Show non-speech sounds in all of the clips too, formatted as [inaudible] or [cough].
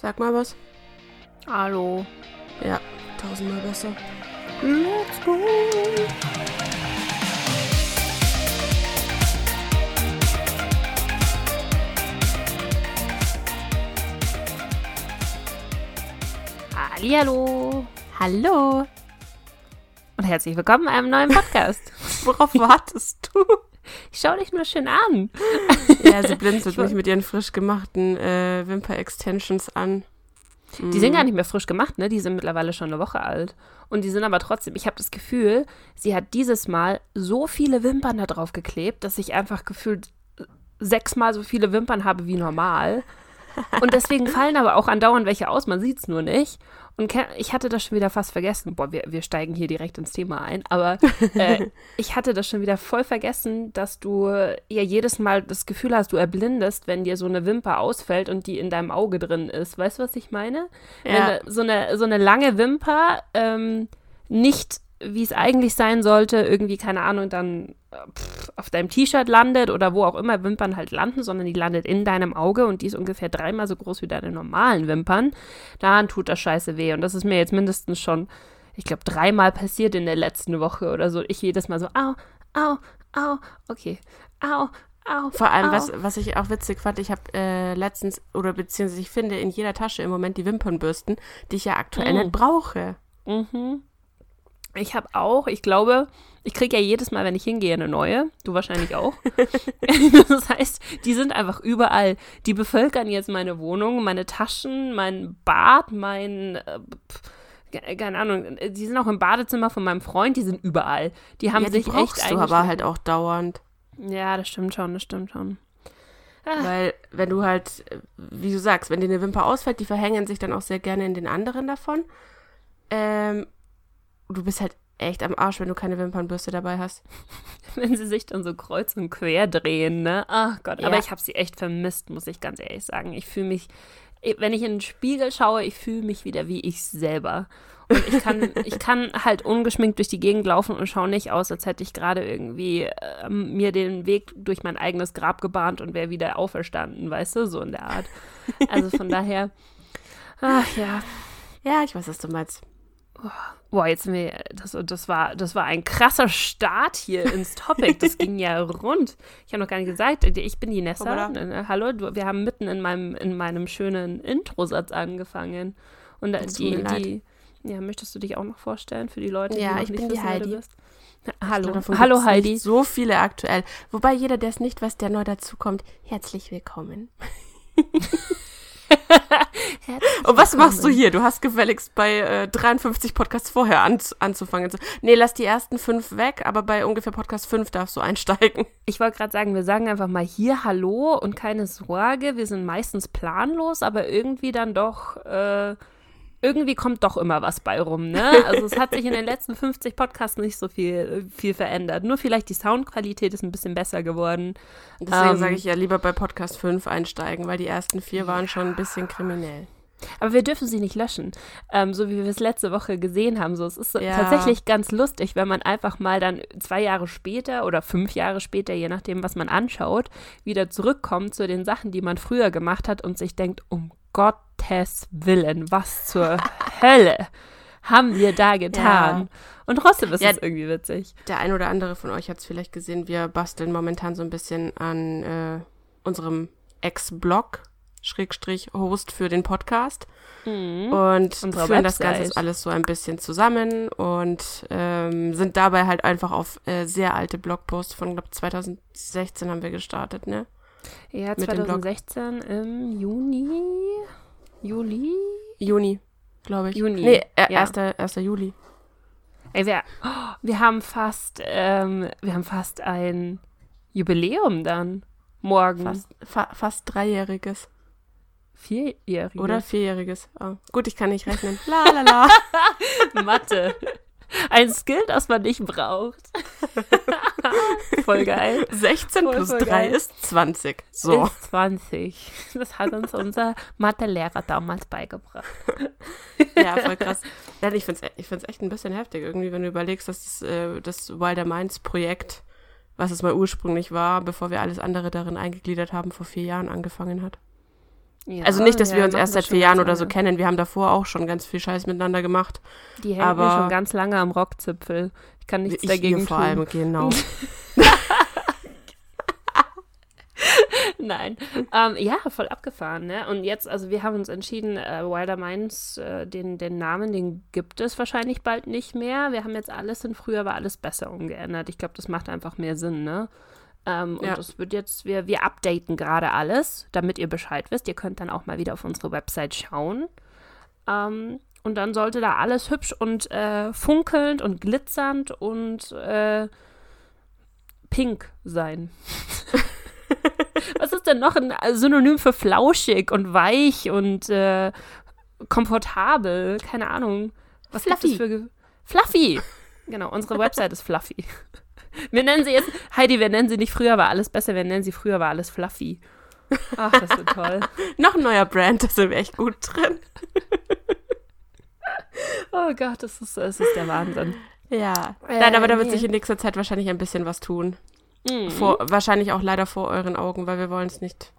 Sag mal was. Hallo. Ja, tausendmal besser. Let's go. Hallihallo. Hallo. Und herzlich willkommen in einem neuen Podcast. [laughs] Worauf wartest du? Ich schau dich nur schön an. Ja, sie blinzelt [laughs] mich mit ihren frisch gemachten äh, Wimper-Extensions an. Die sind gar nicht mehr frisch gemacht, ne? Die sind mittlerweile schon eine Woche alt. Und die sind aber trotzdem, ich habe das Gefühl, sie hat dieses Mal so viele Wimpern da drauf geklebt, dass ich einfach gefühlt sechsmal so viele Wimpern habe wie normal. Und deswegen [laughs] fallen aber auch andauernd welche aus, man sieht es nur nicht. Und ich hatte das schon wieder fast vergessen. Boah, wir, wir steigen hier direkt ins Thema ein. Aber äh, [laughs] ich hatte das schon wieder voll vergessen, dass du ja jedes Mal das Gefühl hast, du erblindest, wenn dir so eine Wimper ausfällt und die in deinem Auge drin ist. Weißt du, was ich meine? Ja. Wenn so eine, so eine lange Wimper ähm, nicht, wie es eigentlich sein sollte, irgendwie, keine Ahnung, dann pff, auf deinem T-Shirt landet oder wo auch immer Wimpern halt landen, sondern die landet in deinem Auge und die ist ungefähr dreimal so groß wie deine normalen Wimpern, dann tut das scheiße weh. Und das ist mir jetzt mindestens schon, ich glaube, dreimal passiert in der letzten Woche oder so. Ich jedes Mal so, au, au, au, okay, au, au. Vor allem, au. was, was ich auch witzig fand, ich habe äh, letztens, oder beziehungsweise ich finde in jeder Tasche im Moment die Wimpernbürsten, die ich ja aktuell Mm. nicht brauche. Mhm. Ich habe auch, ich glaube, ich kriege ja jedes Mal, wenn ich hingehe, eine neue. Du wahrscheinlich auch. [laughs] das heißt, die sind einfach überall. Die bevölkern jetzt meine Wohnung, meine Taschen, mein Bad, mein. Äh, keine Ahnung, die sind auch im Badezimmer von meinem Freund, die sind überall. Die haben ja, die sich brauchst echt du aber halt auch dauernd. Ja, das stimmt schon, das stimmt schon. Ah. Weil, wenn du halt, wie du sagst, wenn dir eine Wimper ausfällt, die verhängen sich dann auch sehr gerne in den anderen davon. Ähm, du bist halt echt am Arsch, wenn du keine Wimpernbürste dabei hast. [laughs] wenn sie sich dann so kreuz und quer drehen, ne? Ach Gott, aber Ja. ich habe sie echt vermisst, muss ich ganz ehrlich sagen. Ich fühle mich, wenn ich in den Spiegel schaue, ich fühle mich wieder wie ich selber. Und ich kann, [laughs] ich kann halt ungeschminkt durch die Gegend laufen und schaue nicht aus, als hätte ich gerade irgendwie ähm, mir den Weg durch mein eigenes Grab gebahnt und wäre wieder auferstanden, weißt du, so in der Art. Also von [laughs] daher, ach ja. Ja, ich weiß, was du meinst. Boah, jetzt sind wir, das, das, war, das war ein krasser Start hier ins Topic. Das ging ja rund. Ich habe noch gar nicht gesagt, ich bin die Nessa. Äh, Hallo, du, wir haben mitten in meinem, in meinem schönen Introsatz angefangen. Und da- Es tut die, mir leid. die, ja, möchtest du dich auch noch vorstellen für die Leute, Ja, die noch ich nicht bin die wissen, du Heidi. bist? Hallo, glaube, hallo Heidi. So viele aktuell. Wobei jeder, der es nicht weiß, der neu dazukommt, herzlich willkommen. [laughs] [laughs] Und was machst du hier? Du hast gefälligst bei äh, 53 Podcasts vorher an, anzufangen. Nee, lass die ersten fünf weg, aber bei ungefähr Podcast 5 darfst du einsteigen. [laughs] Ich wollte gerade sagen, wir sagen einfach mal hier Hallo und keine Sorge. Wir sind meistens planlos, aber irgendwie dann doch, äh, irgendwie kommt doch immer was bei rum, ne? [laughs] Also es hat sich in den letzten 50 Podcasts nicht so viel, viel verändert. Nur vielleicht die Soundqualität ist ein bisschen besser geworden. Deswegen Ähm. sage ich ja lieber bei Podcast 5 einsteigen, weil die ersten vier waren schon ein bisschen kriminell. Aber wir dürfen sie nicht löschen, ähm, so wie wir es letzte Woche gesehen haben. So, es ist Ja. tatsächlich ganz lustig, wenn man einfach mal dann zwei Jahre später oder fünf Jahre später, je nachdem, was man anschaut, wieder zurückkommt zu den Sachen, die man früher gemacht hat und sich denkt, um Gottes Willen, was zur Hölle haben wir da getan? Und trotzdem ist Ja. es irgendwie witzig. Der ein oder andere von euch hat es vielleicht gesehen, wir basteln momentan so ein bisschen an äh, unserem Ex-Blog, Schrägstrich Host für den Podcast. Und Unserer führen das Ganze Website. alles so ein bisschen zusammen und ähm, sind dabei halt einfach auf äh, sehr alte Blogposts von, glaube 2016 haben wir gestartet, ne? Ja, Mit dem Blog. 2016 im Juni, Juli, Juni, glaube ich. Juni, Nee, äh, ja. 1. 1. Juli. Ey, wir, oh, wir haben fast, ähm, wir haben fast ein Jubiläum dann. Morgen. Fast, fa fast dreijähriges. Vierjähriges. Oder vierjähriges. Oh. Gut, ich kann nicht rechnen. [laughs] La la la. Mathe. Ein Skill, das man nicht braucht. [laughs] [laughs] Voll geil. 16 Voll, plus voll 3 geil. ist 20. So. Ist 20. Das hat uns unser Mathelehrer damals beigebracht. [laughs] Ja, voll krass. Ja, ich finde es ich find's echt ein bisschen heftig, irgendwie, wenn du überlegst, dass das, äh, das Wilder Minds Projekt, was es mal ursprünglich war, bevor wir alles andere darin eingegliedert haben, vor vier Jahren angefangen hat. Ja, also nicht, dass ja, wir uns erst seit vier Jahren oder so kennen. Wir haben davor auch schon ganz viel Scheiß miteinander gemacht. Die hängt mir aber- schon ganz lange am Rockzipfel. Ich kann nichts ich dagegen ihr vor tun. allem, genau. [laughs] Nein. Ähm, ja, voll abgefahren, ne? Und jetzt, also wir haben uns entschieden, äh, Wilder Minds, äh, den, den Namen, den gibt es wahrscheinlich bald nicht mehr. Wir haben jetzt alles in früher war alles besser umgeändert. Ich glaube, das macht einfach mehr Sinn, ne? Ähm, und Ja. das wird jetzt, wir, wir updaten gerade alles, damit ihr Bescheid wisst. Ihr könnt dann auch mal wieder auf unsere Website schauen. Ähm, und dann sollte da alles hübsch und äh, funkelnd und glitzernd und äh, pink sein. [laughs] Was ist denn noch ein Synonym für flauschig und weich und äh, komfortabel? Keine Ahnung. Was gibt es Fluffy. für Ge Fluffy. Genau, unsere Website ist Fluffy. Wir nennen sie jetzt, Heidi, wir nennen sie nicht früher war alles besser, wir nennen sie früher war alles Fluffy. Ach, das ist toll. [laughs] Noch ein neuer Brand, da sind wir echt gut drin. [laughs] [laughs] Oh Gott, das ist, das ist der Wahnsinn. Ja. Äh, Nein, aber da wird nee. sich in nächster Zeit wahrscheinlich ein bisschen was tun. Mhm. Vor, wahrscheinlich auch leider vor euren Augen, weil wir wollen es nicht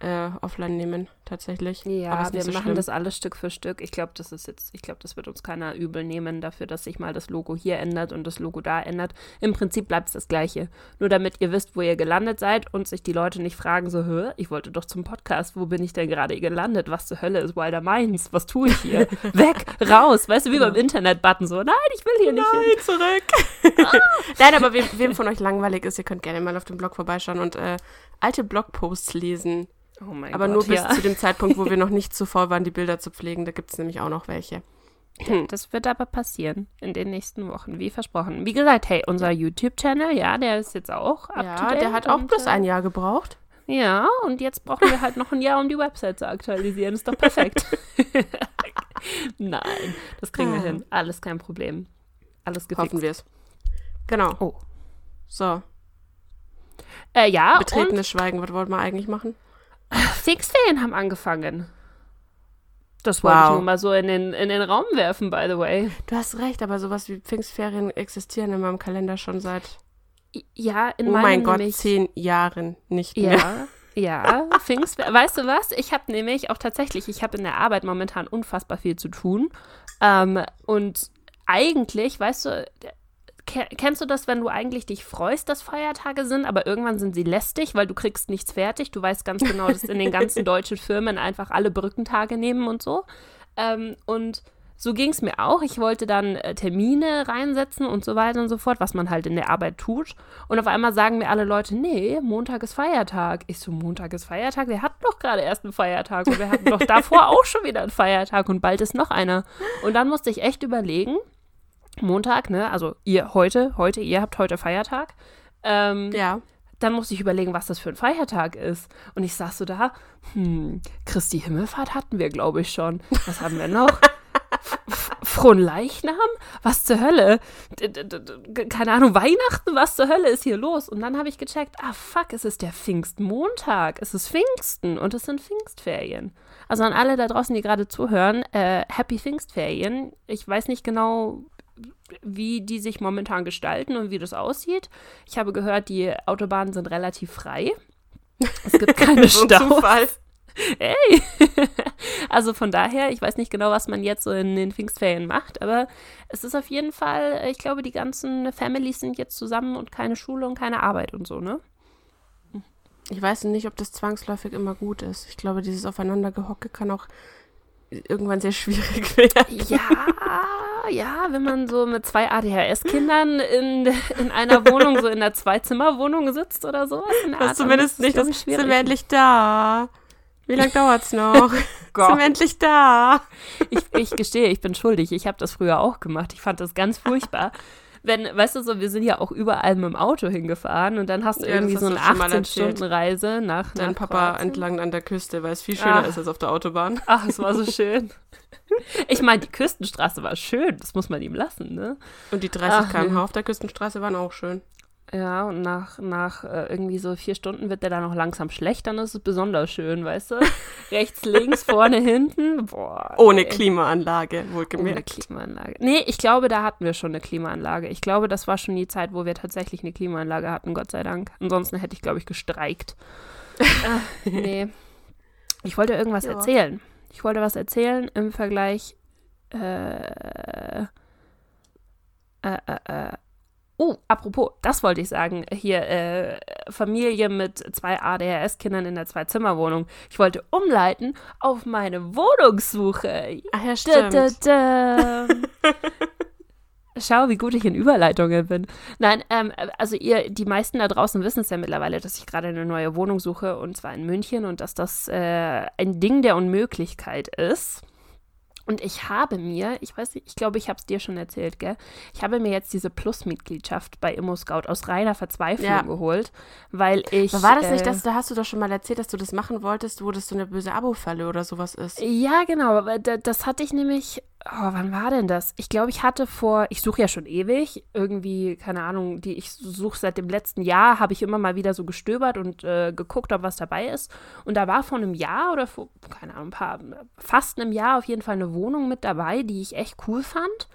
äh, offline nehmen, tatsächlich. Ja, wir nicht so machen schlimm. das alles Stück für Stück. Ich glaube, das ist jetzt, ich glaube, das wird uns keiner übel nehmen dafür, dass sich mal das Logo hier ändert und das Logo da ändert. Im Prinzip bleibt es das Gleiche. Nur damit ihr wisst, wo ihr gelandet seid und sich die Leute nicht fragen, so, hör, ich wollte doch zum Podcast, wo bin ich denn gerade gelandet? Was zur Hölle ist Wilder Minds? Was tue ich hier? [laughs] Weg, raus, weißt du, wie beim Internet-Button so, nein, ich will hier nicht hin. Nein, zurück. [laughs] Nein, aber wem, wem von euch langweilig ist, ihr könnt gerne mal auf dem Blog vorbeischauen und äh, alte Blogposts lesen. Oh mein Aber Gott, nur bis ja. zu dem Zeitpunkt, wo wir noch nicht [laughs] zu voll waren, die Bilder zu pflegen. Da gibt es nämlich auch noch welche. Das wird aber passieren in den nächsten Wochen, wie versprochen. Wie gesagt, hey, unser YouTube-Channel, ja, der ist jetzt auch up to Ja, der hat auch und, bloß äh, ein Jahr gebraucht. Ja, und jetzt brauchen wir halt noch ein Jahr, um die Website zu aktualisieren. Ist doch perfekt. [laughs] Nein, das kriegen wir Ah. hin. Alles kein Problem. Alles gefixt. Hoffen wir es. Genau. Oh. So, Äh, ja, betretenes Schweigen. Was wollten wir eigentlich machen? Fixferien haben angefangen. Das wollte Wow. ich nur mal so in den, in den Raum werfen, by the way. Du hast recht, aber sowas wie Pfingstferien existieren in meinem Kalender schon seit, Ja, in oh meinem mein Gott, nämlich, zehn Jahren nicht mehr. Ja, ja, Pfingstferien. Weißt du was? Ich habe nämlich auch tatsächlich, ich habe in der Arbeit momentan unfassbar viel zu tun. Ähm, und eigentlich, weißt du, kennst du das, wenn du eigentlich dich freust, dass Feiertage sind, aber irgendwann sind sie lästig, weil du kriegst nichts fertig. Du weißt ganz genau, dass in den ganzen [laughs] deutschen Firmen einfach alle Brückentage nehmen und so. Ähm, und so ging es mir auch. Ich wollte dann äh, Termine reinsetzen und so weiter und so fort, was man halt in der Arbeit tut. Und auf einmal sagen mir alle Leute, nee, Montag ist Feiertag. Ich so, Montag ist Feiertag? Wir hatten doch gerade erst einen Feiertag und wir hatten doch [laughs] davor auch schon wieder einen Feiertag und bald ist noch einer. Und dann musste ich echt überlegen, Montag, ne, also ihr heute, heute, ihr habt heute Feiertag. Ähm, Ja. dann musste ich überlegen, was das für ein Feiertag ist. Und ich saß so da, hm, Christi Himmelfahrt hatten wir, glaube ich, schon. Was haben wir noch? [laughs] Frohen Leichnam? Was zur Hölle? -d keine Ahnung, Weihnachten? Was zur Hölle ist hier los? Und dann habe ich gecheckt, ah fuck, es ist der Pfingstmontag. Es ist Pfingsten und es sind Pfingstferien. Also an alle da draußen, die gerade zuhören, äh, Happy Pfingstferien. Ich weiß nicht genau, wie die sich momentan gestalten und wie das aussieht. Ich habe gehört, die Autobahnen sind relativ frei. Es gibt [laughs] keine So Staus. Hey! [laughs] also von daher, ich weiß nicht genau, was man jetzt so in den Pfingstferien macht, aber es ist auf jeden Fall, ich glaube, die ganzen Families sind jetzt zusammen und keine Schule und keine Arbeit und so, ne? Ich weiß nicht, ob das zwangsläufig immer gut ist. Ich glaube, dieses Aufeinandergehocke kann auch irgendwann sehr schwierig [laughs] werden. Ja, ja, wenn man so mit zwei ADHS-Kindern in, in einer Wohnung, so in einer Zwei-Zimmer-Wohnung sitzt oder der Das ist zumindest ist nicht, das, ich, sind wir endlich da. Wie lange dauert's noch? [laughs] sind Gott. wir endlich da? Ich, ich gestehe, ich bin schuldig. Ich habe das früher auch gemacht. Ich fand das ganz furchtbar. Wenn, weißt du so, wir sind ja auch überall mit dem Auto hingefahren und dann hast du Ja, irgendwie das so hast eine du schon mal erzählt. 18-Stunden-Reise nach, Dein nach Papa Kroatien. entlang an der Küste, weil es viel schöner Ah. ist als auf der Autobahn. [laughs] Ach, es war so schön. Ich meine, die Küstenstraße war schön, das muss man ihm lassen, ne? Und die 30 Ach, km/h auf der Küstenstraße waren auch schön. Ja, und nach, nach äh, irgendwie so vier Stunden wird der dann noch langsam schlecht, dann ist es besonders schön, weißt du? [laughs] Rechts, links, vorne, hinten. Boah. Ohne ey. Klimaanlage, Ohne wohlgemerkt. Klimaanlage. Nee, ich glaube, da hatten wir schon eine Klimaanlage. Ich glaube, das war schon die Zeit, wo wir tatsächlich eine Klimaanlage hatten, Gott sei Dank. Ansonsten hätte ich, glaube ich, gestreikt. äh, nee. Ich wollte irgendwas [laughs] Ja. erzählen. Ich wollte was erzählen im Vergleich. Äh, äh, äh, äh. Oh, apropos, das wollte ich sagen. Hier, äh, Familie mit zwei ADHS-Kindern in der Zwei-Zimmer-Wohnung. Ich wollte umleiten auf meine Wohnungssuche. Ach ja, Da, stimmt. da, da. Schau, wie gut ich in Überleitungen bin. Nein, ähm, also ihr, die meisten da draußen wissen es ja mittlerweile, dass ich gerade eine neue Wohnung suche und zwar in München und dass das äh, ein Ding der Unmöglichkeit ist. Und ich habe mir, ich weiß nicht, ich glaube, ich habe es dir schon erzählt, gell? Ich habe mir jetzt diese Plus-Mitgliedschaft bei ImmoScout aus reiner Verzweiflung Ja. geholt, weil ich. Aber war das äh, nicht, das, da hast du doch schon mal erzählt, dass du das machen wolltest, wo das so eine böse Abo-Falle oder sowas ist? Ja, genau. Das hatte ich nämlich. Oh, wann war denn das? Ich glaube, ich hatte vor. Ich suche ja schon ewig. Irgendwie, keine Ahnung, die ich suche seit dem letzten Jahr, habe ich immer mal wieder so gestöbert und äh, geguckt, ob was dabei ist. Und da war vor einem Jahr oder vor, keine Ahnung, ein paar, fast einem Jahr auf jeden Fall eine Wohnung mit dabei, die ich echt cool fand.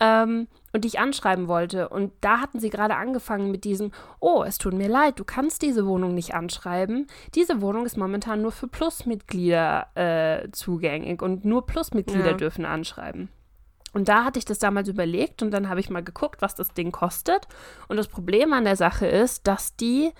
Ähm, und die ich anschreiben wollte. Und da hatten sie gerade angefangen mit diesem, oh, es tut mir leid, du kannst diese Wohnung nicht anschreiben. Diese Wohnung ist momentan nur für Plusmitglieder äh, zugänglich und nur Plusmitglieder Ja. dürfen anschreiben. Und da hatte ich das damals überlegt und dann habe ich mal geguckt, was das Ding kostet. Und das Problem an der Sache ist, dass die,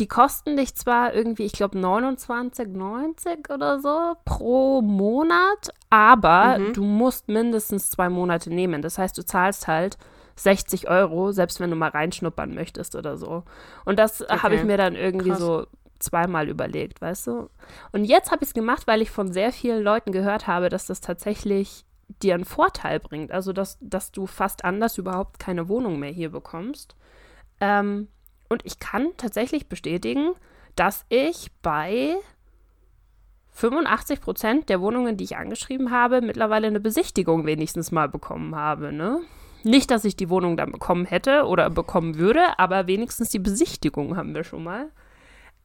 die kosten dich zwar irgendwie, ich glaube 29,90 oder so pro Monat, aber Mhm. du musst mindestens zwei Monate nehmen. Das heißt, du zahlst halt 60 Euro, selbst wenn du mal reinschnuppern möchtest oder so. Und das äh, habe ich Okay. mir dann irgendwie Krass. so zweimal überlegt, weißt du? Und jetzt habe ich es gemacht, weil ich von sehr vielen Leuten gehört habe, dass das tatsächlich dir einen Vorteil bringt. Also, dass, dass du fast anders überhaupt keine Wohnung mehr hier bekommst. Ähm, und ich kann tatsächlich bestätigen, dass ich bei 85 Prozent der Wohnungen, die ich angeschrieben habe, mittlerweile eine Besichtigung wenigstens mal bekommen habe. Ne? Nicht, dass ich die Wohnung dann bekommen hätte oder bekommen würde, aber wenigstens die Besichtigung haben wir schon mal.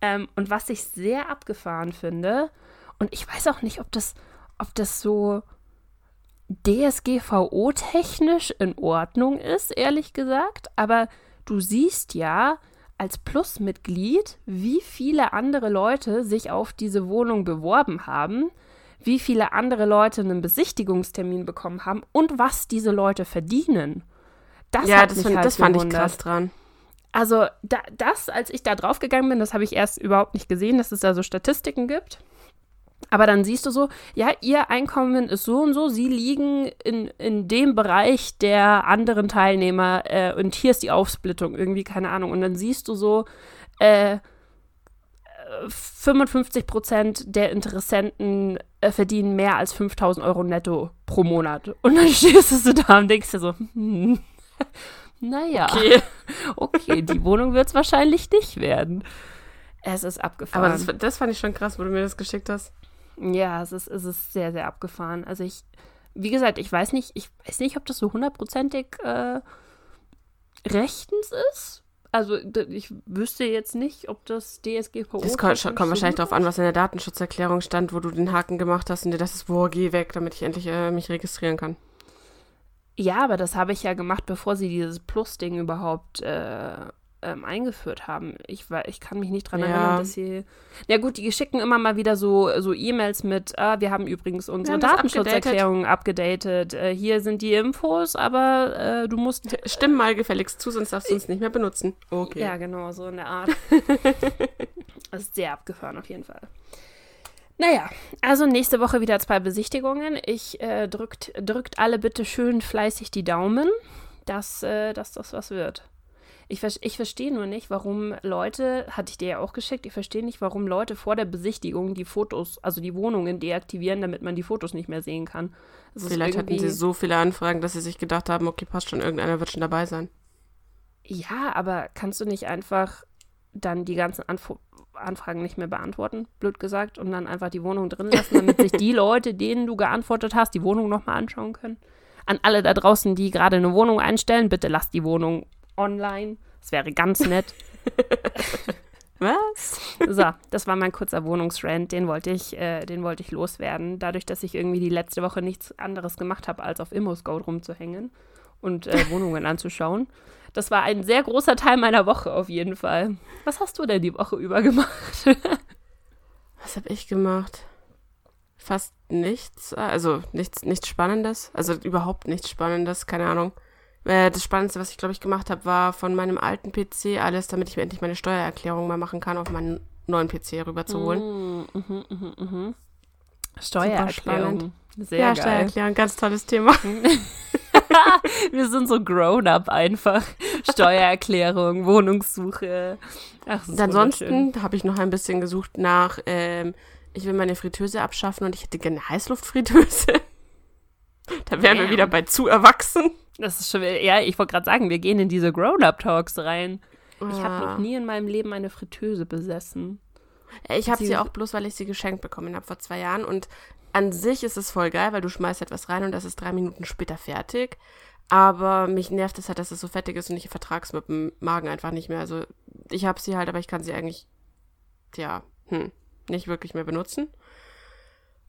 Ähm, und was ich sehr abgefahren finde, und ich weiß auch nicht, ob das, ob das so DSGVO-technisch in Ordnung ist, ehrlich gesagt, aber du siehst ja als Plusmitglied, wie viele andere Leute sich auf diese Wohnung beworben haben, wie viele andere Leute einen Besichtigungstermin bekommen haben und was diese Leute verdienen. Das ja, hat das, mich fand, halt das fand ich krass dran. Also da, das, als ich da drauf gegangen bin, das habe ich erst überhaupt nicht gesehen, dass es da so Statistiken gibt. Aber dann siehst du so, ja, ihr Einkommen ist so und so, sie liegen in, in dem Bereich der anderen Teilnehmer äh, und hier ist die Aufsplittung, irgendwie, keine Ahnung. Und dann siehst du so, äh, 55 Prozent der Interessenten äh, verdienen mehr als 5000 Euro netto pro Monat. Und dann [laughs] stehst du da und denkst dir so, hm, [laughs] naja, Okay. [laughs] okay, die Wohnung wird es wahrscheinlich nicht werden. Es ist abgefahren. Aber das, das fand ich schon krass, wo du mir das geschickt hast. Ja, es ist, es ist sehr, sehr abgefahren. Also ich, wie gesagt, ich weiß nicht, ich weiß nicht, ob das so hundertprozentig äh, rechtens ist. Also ich wüsste jetzt nicht, ob das DSGVO. Das kommt, kommt wahrscheinlich darauf an, was in der Datenschutzerklärung stand, wo du den Haken gemacht hast und dir das ist, boah, geh weg, damit ich endlich äh, mich registrieren kann. Ja, aber das habe ich ja gemacht, bevor sie dieses Plus-Ding überhaupt äh, ähm, eingeführt haben. Ich, ich kann mich nicht dran Ja. erinnern, dass sie. Ja gut, die schicken immer mal wieder so, so E-Mails mit, ah, wir haben übrigens unsere haben das Datenschutzerklärung abgedatet. Äh, hier sind die Infos, aber äh, du musst. Stimm mal gefälligst zu, sonst darfst du uns nicht mehr benutzen. Okay. Ja, genau, so in der Art. [laughs] das ist sehr abgefahren auf jeden Fall. Naja, also nächste Woche wieder zwei Besichtigungen. Ich äh, drückt, drückt alle bitte schön fleißig die Daumen, dass, äh, dass das was wird. Ich, ich verstehe nur nicht, warum Leute, hatte ich dir ja auch geschickt, ich verstehe nicht, warum Leute vor der Besichtigung die Fotos, also die Wohnungen deaktivieren, damit man die Fotos nicht mehr sehen kann. Das Vielleicht hatten sie so viele Anfragen, dass sie sich gedacht haben, okay, passt schon, irgendeiner wird schon dabei sein. Ja, aber kannst du nicht einfach dann die ganzen Anf Anfragen nicht mehr beantworten, blöd gesagt, und dann einfach die Wohnung drin lassen, damit sich die [laughs] Leute, denen du geantwortet hast, die Wohnung nochmal anschauen können? An alle da draußen, die gerade eine Wohnung einstellen, bitte lasst die Wohnung online. Das wäre ganz nett. [laughs] Was? So, das war mein kurzer Wohnungsrant, den wollte ich, äh, den wollte ich loswerden. Dadurch, dass ich irgendwie die letzte Woche nichts anderes gemacht habe, als auf ImmoScout rumzuhängen und äh, [laughs] Wohnungen anzuschauen. Das war ein sehr großer Teil meiner Woche auf jeden Fall. Was hast du denn die Woche über gemacht? [laughs] Was habe ich gemacht? fast nichts, also nichts, nichts Spannendes, also überhaupt nichts Spannendes, keine Ahnung. Äh, das Spannendste, was ich glaube ich gemacht habe, war von meinem alten PC alles, damit ich mir endlich meine Steuererklärung mal machen kann, auf meinen neuen PC rüberzuholen. Mm, mhm, mhm, mhm. Steuererklärung. Sehr ja, geil. Steuererklärung, ganz tolles Thema. [laughs] [laughs] Wir sind so grown-up einfach. Steuererklärung, [laughs] Wohnungssuche. Ach, Ansonsten habe ich noch ein bisschen gesucht nach, ähm, ich will meine Fritteuse abschaffen und ich hätte gerne Heißluftfritteuse. da wären ja. wir wieder bei zu erwachsen. Das ist schon, ja, ich wollte gerade sagen, wir gehen in diese Grown-up-Talks rein. Ja. Ich habe noch nie in meinem Leben eine Fritteuse besessen. Ich habe sie auch bloß, weil ich sie geschenkt bekommen habe vor zwei Jahren. Und an sich ist es voll geil, weil du schmeißt etwas rein und das ist drei Minuten später fertig. Aber mich nervt es halt, dass es so fettig ist und ich vertrag's mit dem Magen einfach nicht mehr. Also ich habe sie halt, aber ich kann sie eigentlich, ja, hm, nicht wirklich mehr benutzen.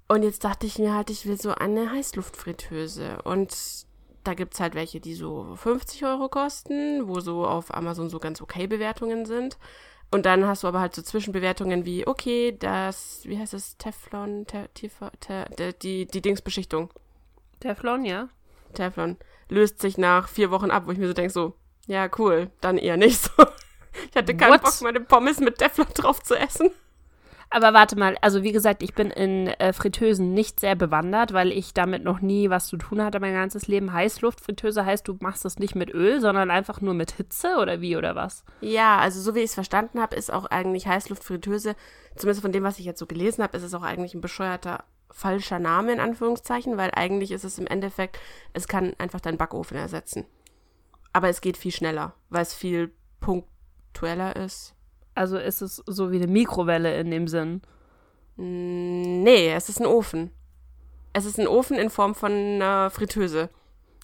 Und jetzt dachte ich mir halt, ich will so eine Heißluftfritteuse. Und da gibt's halt welche, die so 50 Euro kosten, wo so auf Amazon so ganz okay Bewertungen sind. Und dann hast du aber halt so Zwischenbewertungen wie, okay, das, wie heißt das, Teflon, te, Tifa, te, die, die Dingsbeschichtung. Teflon, ja. Teflon. Löst sich nach vier Wochen ab, wo ich mir so denke, so, ja, cool, dann eher nicht so. [laughs] Ich hatte keinen What? Bock, meine Pommes mit Teflon drauf zu essen. Aber warte mal, also wie gesagt, ich bin in äh, Fritteusen nicht sehr bewandert, weil ich damit noch nie was zu tun hatte mein ganzes Leben. Heißluftfritteuse heißt, du machst das nicht mit Öl, sondern einfach nur mit Hitze oder wie oder was? Ja, also so wie ich es verstanden habe, ist auch eigentlich Heißluftfritteuse, zumindest von dem, was ich jetzt so gelesen habe, ist es auch eigentlich ein bescheuerter falscher Name in Anführungszeichen, weil eigentlich ist es im Endeffekt, es kann einfach deinen Backofen ersetzen. Aber es geht viel schneller, weil es viel punktueller ist. Also ist es so wie eine Mikrowelle in dem Sinn? Nee, es ist ein Ofen. Es ist ein Ofen in Form von einer Fritteuse.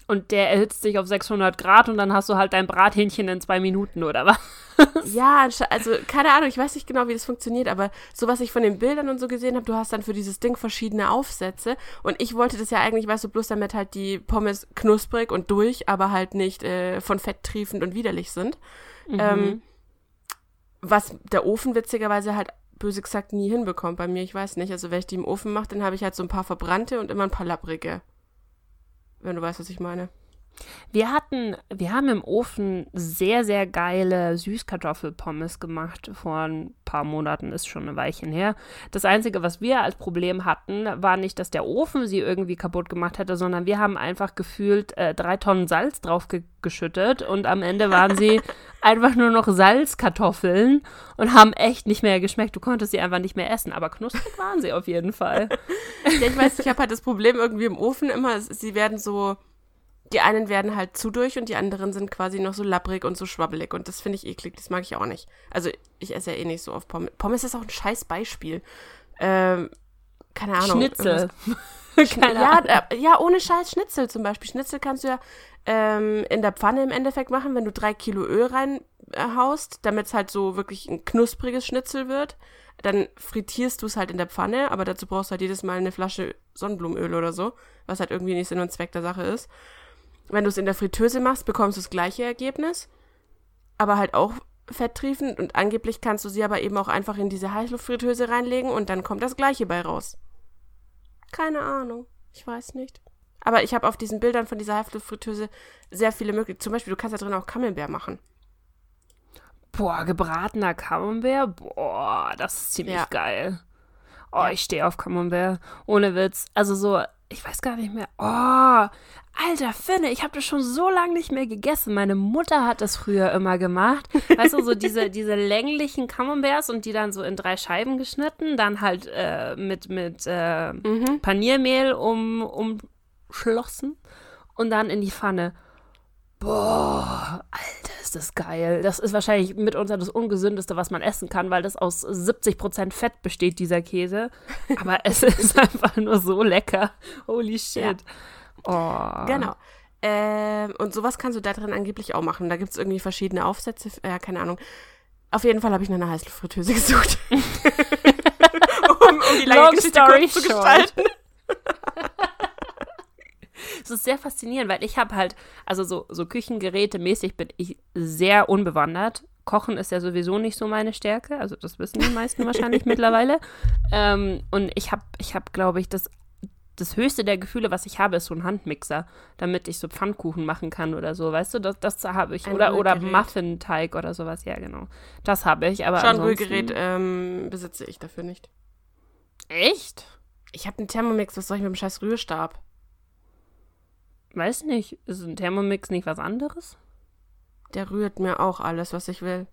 Und der erhitzt sich auf 600 Grad und dann hast du halt dein Brathähnchen in zwei Minuten, oder was? [laughs] Ja, also keine Ahnung, ich weiß nicht genau, wie das funktioniert, aber so was ich von den Bildern und so gesehen habe, du hast dann für dieses Ding verschiedene Aufsätze und ich wollte das ja eigentlich, weißt du, bloß damit halt die Pommes knusprig und durch, aber halt nicht äh, von Fett triefend und widerlich sind. Mhm. Ähm, was der Ofen witzigerweise halt böse gesagt nie hinbekommt bei mir. Ich weiß nicht. Also wenn ich die im Ofen mache, dann habe ich halt so ein paar verbrannte und immer ein paar lapprige. Wenn du weißt, was ich meine. Wir hatten, wir haben im Ofen sehr, sehr geile Süßkartoffelpommes gemacht vor ein paar Monaten, ist schon ein Weilchen her. Das Einzige, was wir als Problem hatten, war nicht, dass der Ofen sie irgendwie kaputt gemacht hätte, sondern wir haben einfach gefühlt äh, drei Tonnen Salz drauf ge geschüttet und am Ende waren sie [laughs] einfach nur noch Salzkartoffeln und haben echt nicht mehr geschmeckt. Du konntest sie einfach nicht mehr essen, aber knusprig waren sie auf jeden Fall. [laughs] ja, ich weiß, ich habe halt das Problem irgendwie im Ofen immer, sie werden so die einen werden halt zu durch und die anderen sind quasi noch so labbrig und so schwabbelig. Und das finde ich eklig. Das mag ich auch nicht. Also ich esse ja eh nicht so oft Pommes. Pommes ist auch ein scheiß Beispiel. Ähm, keine Ahnung. Schnitzel. [laughs] keine ja, Ahnung. Äh, ja, ohne scheiß Schnitzel zum Beispiel. Schnitzel kannst du ja ähm, in der Pfanne im Endeffekt machen, wenn du drei Kilo Öl reinhaust, damit es halt so wirklich ein knuspriges Schnitzel wird. Dann frittierst du es halt in der Pfanne, aber dazu brauchst du halt jedes Mal eine Flasche Sonnenblumenöl oder so, was halt irgendwie nicht Sinn und Zweck der Sache ist. Wenn du es in der Fritteuse machst, bekommst du das gleiche Ergebnis, aber halt auch fetttriefend und angeblich kannst du sie aber eben auch einfach in diese Heißluftfritteuse reinlegen und dann kommt das gleiche bei raus. Keine Ahnung, ich weiß nicht. Aber ich habe auf diesen Bildern von dieser Heißluftfritteuse sehr viele Möglichkeiten. Zum Beispiel, du kannst da drin auch Camembert machen. Boah, gebratener Camembert? Boah, das ist ziemlich ja. geil. Oh, ich stehe auf Camembert. Ohne Witz. Also so, ich weiß gar nicht mehr. Oh, Alter Finne, ich habe das schon so lange nicht mehr gegessen. Meine Mutter hat das früher immer gemacht. Weißt du, so diese, [laughs] diese länglichen Camemberts und die dann so in drei Scheiben geschnitten, dann halt äh, mit, mit äh, mhm. Paniermehl um, umschlossen und dann in die Pfanne. Boah, Alter, ist das geil. Das ist wahrscheinlich mitunter das Ungesündeste, was man essen kann, weil das aus 70% Fett besteht, dieser Käse. Aber es [laughs] ist einfach nur so lecker. Holy shit. Ja. Oh. Genau. Ähm, und sowas kannst du da drin angeblich auch machen. Da gibt es irgendwie verschiedene Aufsätze. Ja, keine Ahnung. Auf jeden Fall habe ich nach einer Heißluftfritteuse [laughs] gesucht. um, um die lange Long Geschichte kurz zu gestalten. Es ist sehr faszinierend, weil ich habe halt, also so, so Küchengeräte mäßig bin ich sehr unbewandert. Kochen ist ja sowieso nicht so meine Stärke. Also das wissen die meisten wahrscheinlich [laughs] mittlerweile. Ähm, und ich habe, ich habe, glaube ich, das, das höchste der Gefühle, was ich habe, ist so ein Handmixer, damit ich so Pfannkuchen machen kann oder so. Weißt du, das, das habe ich. Ein oder oder Rührgerät. Muffin-Teig oder sowas. Ja, genau. Das habe ich. Aber Schon Rührgerät ähm, besitze ich dafür nicht. Echt? Ich habe einen Thermomix, was soll ich mit dem scheiß Rührstab? Weiß nicht. Ist ein Thermomix nicht was anderes? Der rührt mir auch alles, was ich will.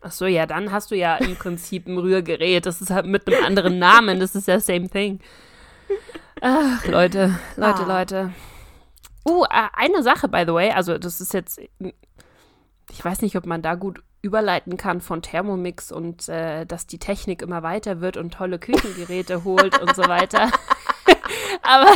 Ach so, ja, dann hast du ja im Prinzip ein Rührgerät. Das ist halt mit einem anderen Namen. Das ist ja same thing. Ach, Leute, Leute, Ah. Leute. Uh, äh, eine Sache, by the way. Also, das ist jetzt. Ich weiß nicht, ob man da gut überleiten kann von Thermomix und äh, dass die Technik immer weiter wird und tolle Küchengeräte holt und so weiter. [laughs] [laughs] Aber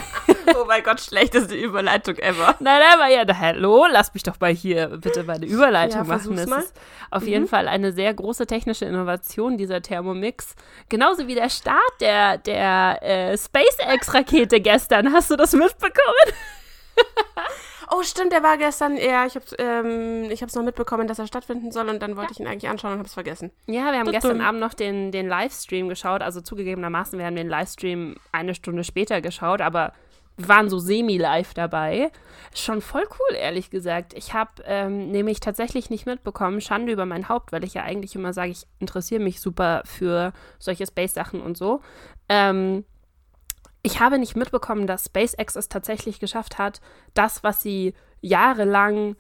Oh mein Gott, schlechteste Überleitung ever. Nein, aber ja, da, hallo, lass mich doch mal hier bitte meine Überleitung Ja, machen. Das mal. ist auf jeden Fall eine sehr große technische Innovation, dieser Thermomix. Genauso wie der Start der, der äh, SpaceX-Rakete gestern. Hast du das mitbekommen? [laughs] Oh, stimmt, der war gestern, ja, ich hab's, ähm, ich hab's noch mitbekommen, dass er stattfinden soll und dann wollte ich ihn eigentlich anschauen und hab's vergessen. Ja, wir haben Dum-dum. gestern Abend noch den, den Livestream geschaut. Also zugegebenermaßen, wir haben den Livestream eine Stunde später geschaut, aber wir waren so semi-live dabei. Schon voll cool, ehrlich gesagt. Ich habe ähm, nämlich tatsächlich nicht mitbekommen, Schande über mein Haupt, weil ich ja eigentlich immer sage, ich interessiere mich super für solche Space-Sachen und so. Ähm, ich habe nicht mitbekommen, dass SpaceX es tatsächlich geschafft hat, das, was sie jahrelang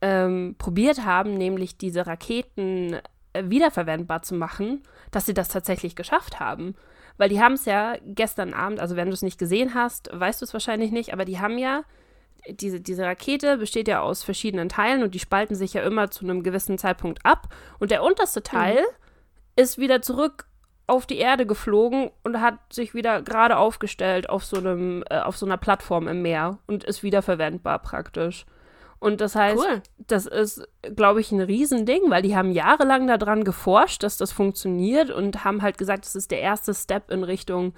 ähm, probiert haben, nämlich diese Raketen äh, wiederverwendbar zu machen, dass sie das tatsächlich geschafft haben. Weil die haben es ja gestern Abend, also wenn du es nicht gesehen hast, weißt du es wahrscheinlich nicht, aber die haben ja, diese, diese Rakete besteht ja aus verschiedenen Teilen und die spalten sich ja immer zu einem gewissen Zeitpunkt ab. Und der unterste Teil ist wieder zurück auf die Erde geflogen und hat sich wieder gerade aufgestellt auf so einem, äh, auf so einer Plattform im Meer und ist wiederverwendbar praktisch. Und das heißt, Cool. das ist, glaube ich, ein Riesending, weil die haben jahrelang daran geforscht, dass das funktioniert und haben halt gesagt, das ist der erste Step in Richtung,